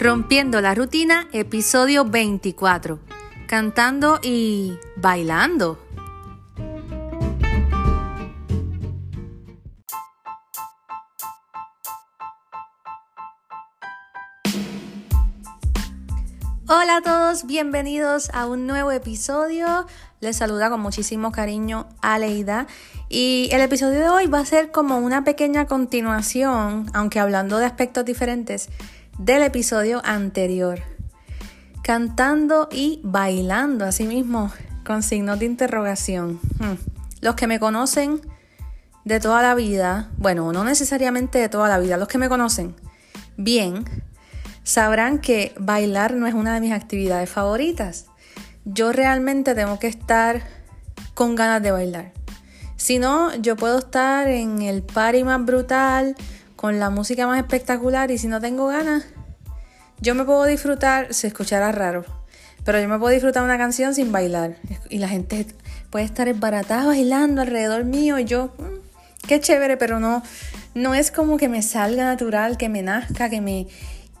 Rompiendo la rutina, episodio 24. Cantando y bailando. Hola a todos, bienvenidos a un nuevo episodio. Les saluda con muchísimo cariño Aleida y el episodio de hoy va a ser como una pequeña continuación, aunque hablando de aspectos diferentes, del episodio anterior. Cantando y bailando, así mismo, con signos de interrogación. Hmm. Los que me conocen de toda la vida, bueno, no necesariamente de toda la vida, los que me conocen bien, sabrán que bailar no es una de mis actividades favoritas. Yo realmente tengo que estar con ganas de bailar. Si no, yo puedo estar en el party más brutal, con la música más espectacular y si no tengo ganas, yo me puedo disfrutar, se escuchará raro, pero yo me puedo disfrutar una canción sin bailar y la gente puede estar esbaratada bailando alrededor mío y yo, mm, qué chévere, pero no, no es como que me salga natural, que me nazca, que me,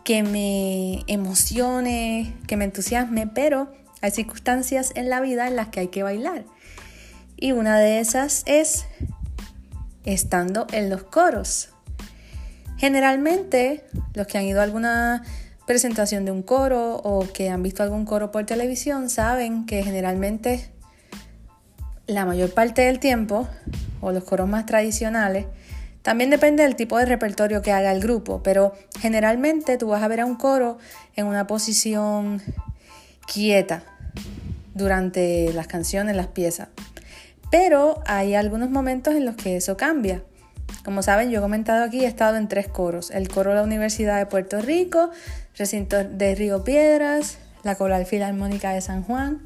que me emocione, que me entusiasme, pero hay circunstancias en la vida en las que hay que bailar. Y una de esas es estando en los coros. Generalmente, los que han ido a alguna presentación de un coro o que han visto algún coro por televisión saben que generalmente la mayor parte del tiempo, o los coros más tradicionales, también depende del tipo de repertorio que haga el grupo, pero generalmente tú vas a ver a un coro en una posición quieta durante las canciones, las piezas. Pero hay algunos momentos en los que eso cambia. Como saben, yo he comentado aquí, he estado en tres coros. El coro de la Universidad de Puerto Rico, recinto de Río Piedras, la Coral Filarmónica de San Juan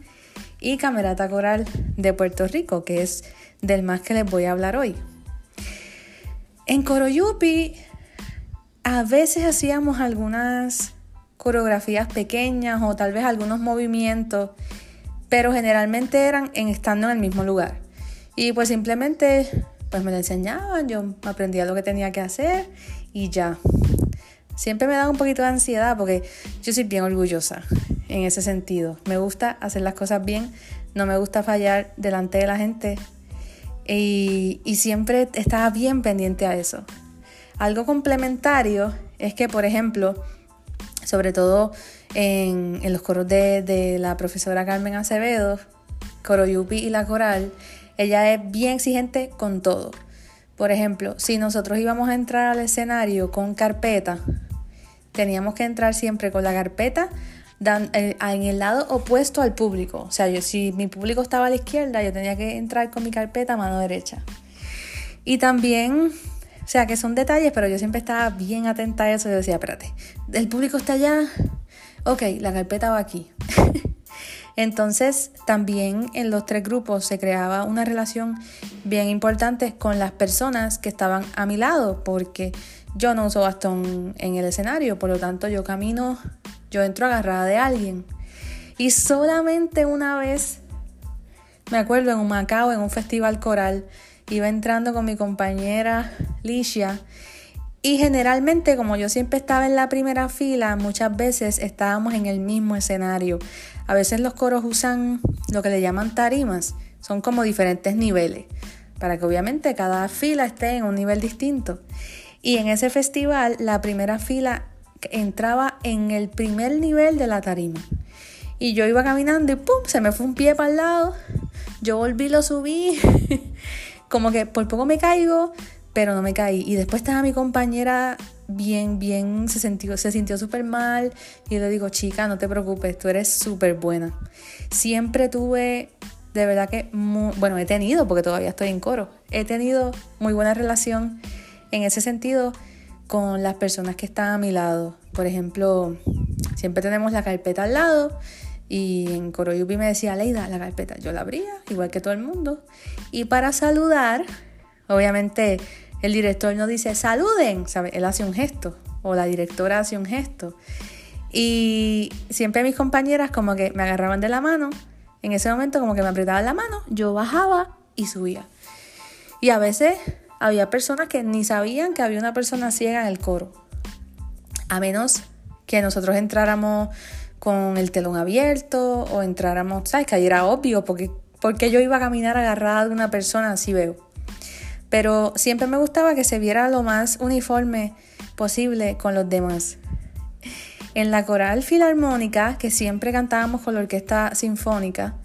y Camerata Coral de Puerto Rico, que es del más que les voy a hablar hoy. En Coro Yupi a veces hacíamos algunas coreografías pequeñas o tal vez algunos movimientos, pero generalmente eran en estando en el mismo lugar. Y pues simplemente pues me lo enseñaban, yo aprendía lo que tenía que hacer y ya. Siempre me da un poquito de ansiedad porque yo soy bien orgullosa en ese sentido. Me gusta hacer las cosas bien, no me gusta fallar delante de la gente y, siempre estaba bien pendiente a eso. Algo complementario es que, por ejemplo, sobre todo en, los coros de, de, la profesora Carmen Acevedo, Coro Yupi y la coral, ella es bien exigente con todo. Por ejemplo, si nosotros íbamos a entrar al escenario con carpeta, teníamos que entrar siempre con la carpeta eh, en el lado opuesto al público. O sea, yo, si mi público estaba a la izquierda, yo tenía que entrar con mi carpeta a mano derecha. Y también, o sea, que son detalles, pero yo siempre estaba bien atenta a eso. Yo decía, espérate, el público está allá. Ok, la carpeta va aquí. Entonces, también en los tres grupos se creaba una relación bien importante con las personas que estaban a mi lado, porque yo no uso bastón en el escenario, por lo tanto yo camino, yo entro agarrada de alguien. Y solamente una vez, me acuerdo en un Macao, en un festival coral, iba entrando con mi compañera Licia y generalmente, como yo siempre estaba en la primera fila, muchas veces estábamos en el mismo escenario. A veces los coros usan lo que le llaman tarimas, son como diferentes niveles, para que obviamente cada fila esté en un nivel distinto. Y en ese festival, la primera fila entraba en el primer nivel de la tarima. Y yo iba caminando y ¡pum! Se me fue un pie para el lado. Yo volví, lo subí. como que por poco me caigo, pero no me caí. Y después estaba mi compañera bien, bien, se sintió se sintió súper mal. Y le digo, chica, no te preocupes, tú eres súper buena. Siempre tuve, de verdad que, bueno, he tenido, porque todavía estoy en coro, he tenido muy buena relación en ese sentido con las personas que están a mi lado. Por ejemplo, siempre tenemos la carpeta al lado. Y en Coro Yupi me decía, Leida, la carpeta. Yo la abría, igual que todo el mundo. Y para saludar, obviamente el director no dice saluden, ¿sabe? Él hace un gesto o la directora hace un gesto. Y siempre mis compañeras como que me agarraban de la mano, en ese momento como que me apretaban la mano, yo bajaba y subía. Y a veces había personas que ni sabían que había una persona ciega en el coro. A menos que nosotros entráramos con el telón abierto o entráramos, ¿sabes? Que ahí era obvio porque, porque yo iba a caminar agarrada de una persona, así veo. Pero siempre me gustaba que se viera lo más uniforme posible con los demás. En la coral filarmónica, que siempre cantábamos con la orquesta sinfónica,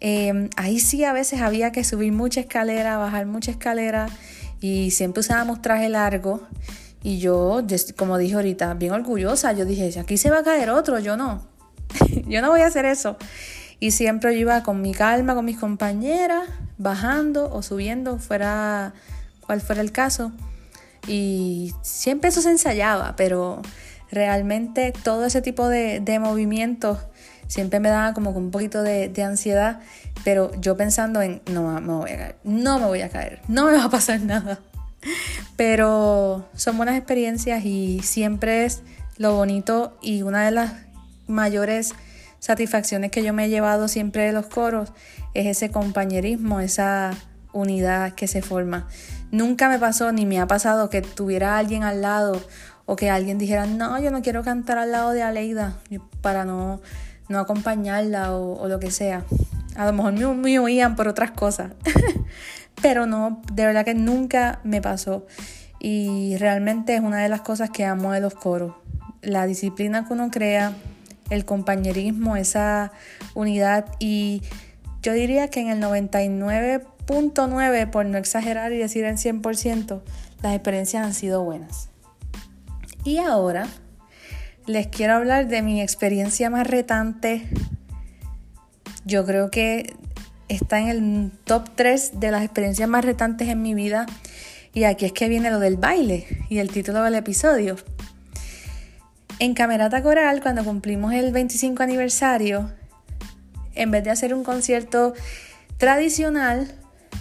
em, ahí sí a veces había que subir mucha escalera, bajar mucha escalera y siempre usábamos traje largo. Y yo, como dije ahorita, bien orgullosa, yo dije, aquí se va a caer otro, yo no. yo no voy a hacer eso. Y siempre yo iba con mi calma, con mis compañeras, bajando o subiendo, fuera cual fuera el caso. Y siempre eso se ensayaba, pero realmente todo ese tipo de, de movimientos siempre me daba como un poquito de, de, ansiedad, pero yo pensando en, no, me voy a caer, no me voy a caer, no me va a pasar nada. Pero son buenas experiencias y siempre es lo bonito y una de las mayores satisfacciones que yo me he llevado siempre de los coros es ese compañerismo, esa unidad que se forma. Nunca me pasó ni me ha pasado que tuviera alguien al lado o que alguien dijera, no, yo no quiero cantar al lado de Aleida para no, no acompañarla o, lo que sea. A lo mejor me, me oían por otras cosas, pero no, de verdad que nunca me pasó. Y realmente es una de las cosas que amo de los coros. La disciplina que uno crea, el compañerismo, esa unidad y yo diría que en el 99.9, por no exagerar y decir el 100%, las experiencias han sido buenas. Y ahora les quiero hablar de mi experiencia más retante. Yo creo que está en el top 3 de las experiencias más retantes en mi vida. Y aquí es que viene lo del baile y el título del episodio. En Camerata Coral, cuando cumplimos el 25 aniversario, en vez de hacer un concierto tradicional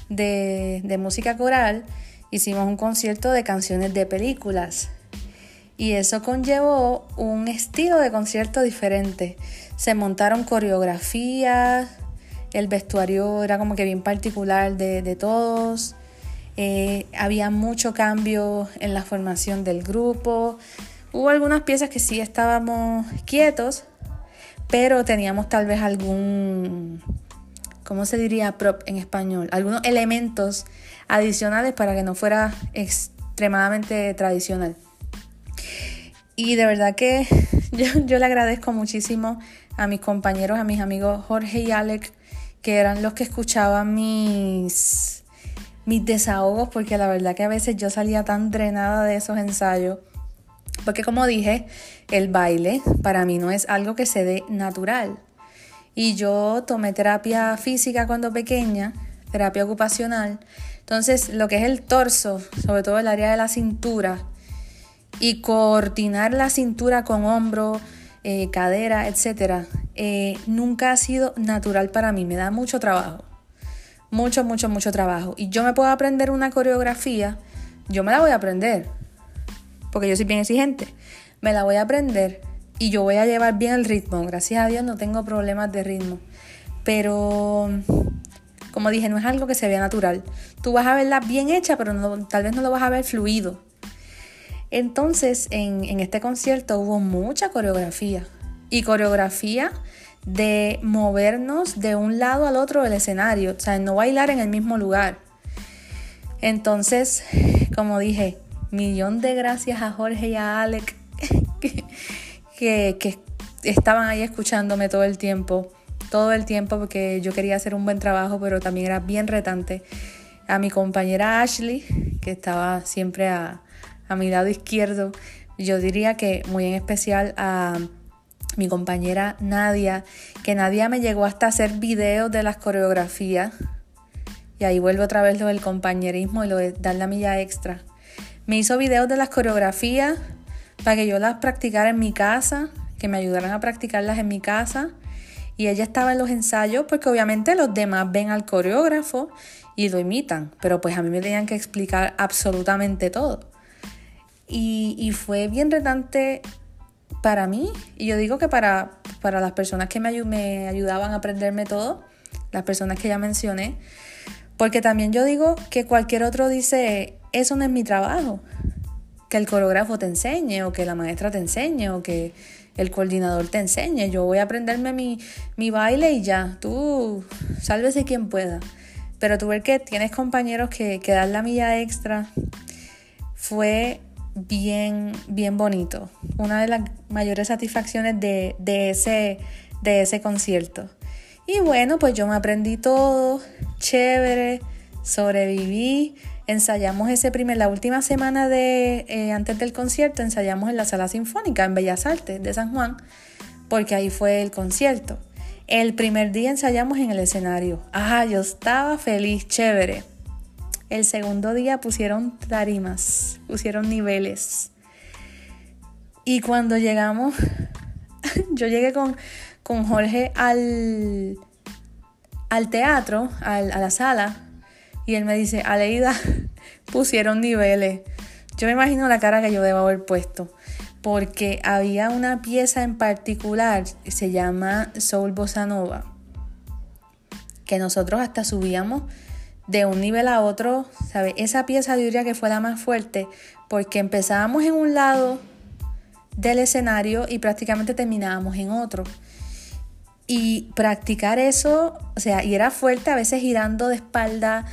de, música coral, hicimos un concierto de canciones de películas. Y eso conllevó un estilo de concierto diferente. Se montaron coreografías, el vestuario era como que bien particular de, de todos. Eh, había mucho cambio en la formación del grupo. Hubo algunas piezas que sí estábamos quietos, pero teníamos tal vez algún, ¿cómo se diría prop en español? Algunos elementos adicionales para que no fuera extremadamente tradicional. Y de verdad que yo, le agradezco muchísimo a mis compañeros, a mis amigos Jorge y Alec, que eran los que escuchaban mis, mis desahogos, porque la verdad que a veces yo salía tan drenada de esos ensayos porque como dije, el baile para mí no es algo que se dé natural. Y yo tomé terapia física cuando pequeña, terapia ocupacional. Entonces, lo que es el torso, sobre todo el área de la cintura, y coordinar la cintura con hombro, eh, cadera, etc., eh, nunca ha sido natural para mí. Me da mucho trabajo. Mucho, mucho, mucho trabajo. Y yo me puedo aprender una coreografía, yo me la voy a aprender porque yo soy bien exigente. Me la voy a aprender y yo voy a llevar bien el ritmo. Gracias a Dios no tengo problemas de ritmo. Pero, como dije, no es algo que se vea natural. Tú vas a verla bien hecha, pero tal vez no lo vas a ver fluido. Entonces, en, en este concierto hubo mucha coreografía. Y coreografía de movernos de un lado al otro del escenario, o sea, no bailar en el mismo lugar. Entonces, como dije, Millón de gracias a Jorge y a Alec que, que, estaban ahí escuchándome todo el tiempo, todo el tiempo porque yo quería hacer un buen trabajo, pero también era bien retante. A mi compañera Ashley, que estaba siempre a, a mi lado izquierdo, yo diría que muy en especial a mi compañera Nadia, que Nadia me llegó hasta hacer videos de las coreografías. Y ahí vuelvo otra vez lo del compañerismo y lo de dar la milla extra. Me hizo videos de las coreografías para que yo las practicara en mi casa, que me ayudaran a practicarlas en mi casa. Y ella estaba en los ensayos porque obviamente los demás ven al coreógrafo y lo imitan, pero pues a mí me tenían que explicar absolutamente todo. Y, fue bien retante para mí, y yo digo que para, para las personas que me, me ayudaban a aprenderme todo, las personas que ya mencioné, porque también yo digo que cualquier otro dice, eso no es mi trabajo. que el coreógrafo te enseñe o que la maestra te enseñe o que el coordinador te enseñe. Yo voy a aprenderme mi, mi baile y ya, tú sálvese quien pueda. Pero tú ver que tienes compañeros que, que dan la milla extra fue bien, bien bonito. Una de las mayores satisfacciones de, de, ese, de ese concierto. Y bueno, pues yo me aprendí todo, chévere, sobreviví. Ensayamos ese primer, la última semana de eh, antes del concierto, ensayamos en la sala sinfónica en Bellas Artes de San Juan, porque ahí fue el concierto. El primer día ensayamos en el escenario. Ah, yo estaba feliz, chévere. El segundo día pusieron tarimas, pusieron niveles. Y cuando llegamos, yo llegué con, con Jorge al, al teatro, a la sala, y él me dice, Aleida, pusieron niveles. Yo me imagino la cara que yo debo haber puesto, porque había una pieza en particular, se llama Soul Bossa Nova, que nosotros hasta subíamos de un nivel a otro, ¿sabe? Esa pieza yo diría que fue la más fuerte porque empezábamos en un lado del escenario y prácticamente terminábamos en otro. Y practicar eso, o sea, y era fuerte, a veces girando de espalda.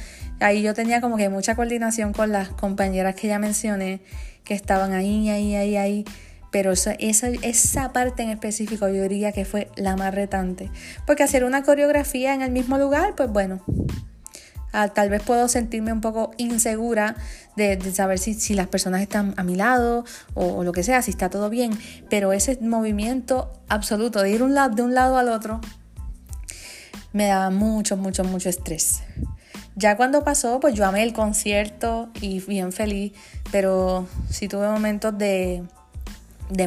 Ahí yo tenía como que mucha coordinación con las compañeras que ya mencioné, que estaban ahí, ahí, ahí, ahí. Pero esa, esa, esa parte en específico yo diría que fue la más retante. Porque hacer una coreografía en el mismo lugar, pues bueno, Ah, tal vez puedo sentirme un poco insegura de, saber si, si, las personas están a mi lado o, lo que sea, si está todo bien, pero ese movimiento absoluto de ir un lado, de un lado al otro me daba mucho, mucho, mucho estrés. Ya cuando pasó, pues yo amé el concierto y bien feliz, pero sí tuve momentos de,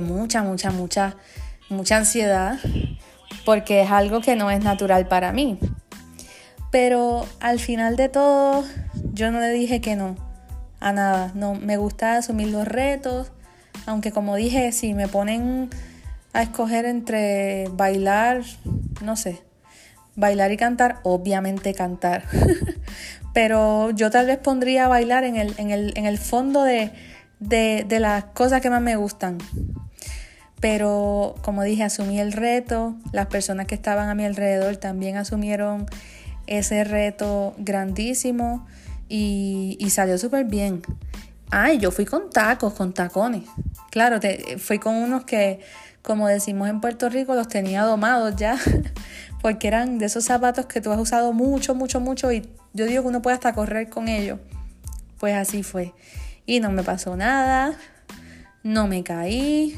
mucha, mucha, mucha, mucha ansiedad, porque es algo que no es natural para mí. Pero al final de todo, yo no le dije que no a nada. No, me gusta asumir los retos, aunque como dije, si me ponen a escoger entre bailar, no sé, bailar y cantar, obviamente cantar. Pero yo tal vez pondría bailar en el, en el, en el fondo de, de, las cosas que más me gustan. Pero como dije, asumí el reto, las personas que estaban a mi alrededor también asumieron ese reto grandísimo y, salió súper bien. Ay, yo fui con tacos, con tacones. Claro, te, fui con unos que, como decimos en Puerto Rico, los tenía domados ya, porque eran de esos zapatos que tú has usado mucho, mucho, mucho y yo digo que uno puede hasta correr con ellos. Pues así fue. Y no me pasó nada, no me caí,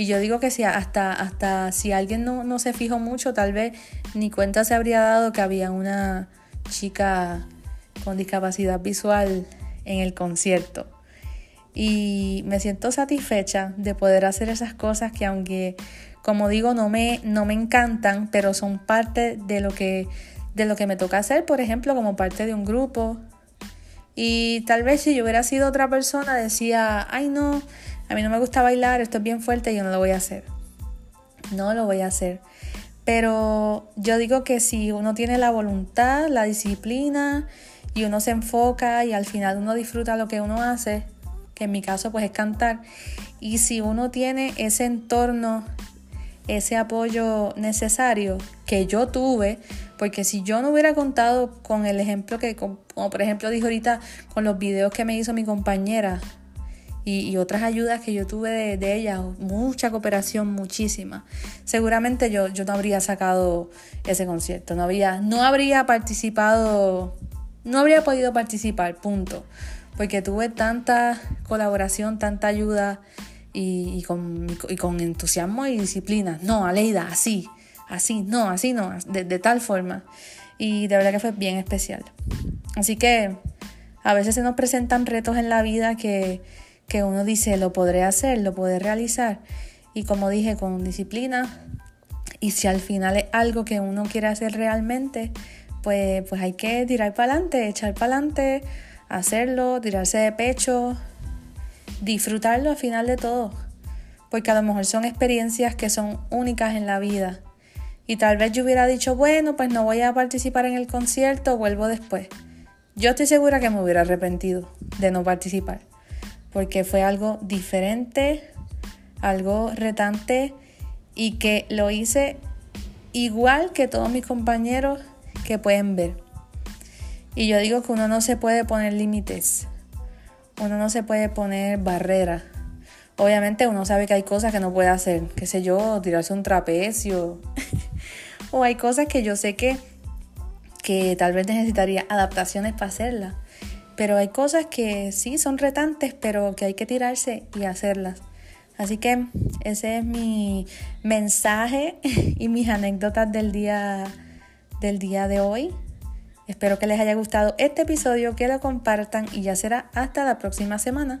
y yo digo que si hasta, hasta si alguien no, se fijó mucho, tal vez ni cuenta se habría dado que había una chica con discapacidad visual en el concierto. Y me siento satisfecha de poder hacer esas cosas que aunque, como digo, no me, no me encantan, pero son parte de lo, que, de lo que me toca hacer, por ejemplo, como parte de un grupo. Y tal vez si yo hubiera sido otra persona decía, ay no, a mí no me gusta bailar, esto es bien fuerte yo no lo voy a hacer. No lo voy a hacer. Pero yo digo que si uno tiene la voluntad, la disciplina y uno se enfoca y al final uno disfruta lo que uno hace, que en mi caso pues es cantar, y si uno tiene ese entorno, ese apoyo necesario que yo tuve, porque si yo no hubiera contado con el ejemplo que, como por ejemplo dijo ahorita, con los videos que me hizo mi compañera, y, otras ayudas que yo tuve de, de, ella, mucha cooperación, muchísima. Seguramente yo, yo no habría sacado ese concierto, no habría, no habría participado, no habría podido participar, punto. Porque tuve tanta colaboración, tanta ayuda y, con, y con, entusiasmo y disciplina. No, Aleida, así, así, no, así no, de, tal forma. Y de verdad que fue bien especial. Así que a veces se nos presentan retos en la vida que que uno dice, lo podré hacer, lo podré realizar. Y como dije, con disciplina. Y si al final es algo que uno quiere hacer realmente, pues, pues hay que tirar para adelante, echar para adelante, hacerlo, tirarse de pecho, disfrutarlo al final de todo. Porque a lo mejor son experiencias que son únicas en la vida. Y tal vez yo hubiera dicho, bueno, pues no voy a participar en el concierto, vuelvo después. Yo estoy segura que me hubiera arrepentido de no participar porque fue algo diferente, algo retante y que lo hice igual que todos mis compañeros que pueden ver. Y yo digo que uno no se puede poner límites, uno no se puede poner barreras. Obviamente uno sabe que hay cosas que no puede hacer, qué sé yo, tirarse un trapecio. o hay cosas que yo sé que, que tal vez necesitaría adaptaciones para hacerlas. Pero hay cosas que sí son retantes, pero que hay que tirarse y hacerlas. Así que ese es mi mensaje y mis anécdotas del día, del día de hoy. Espero que les haya gustado este episodio, que lo compartan y ya será hasta la próxima semana.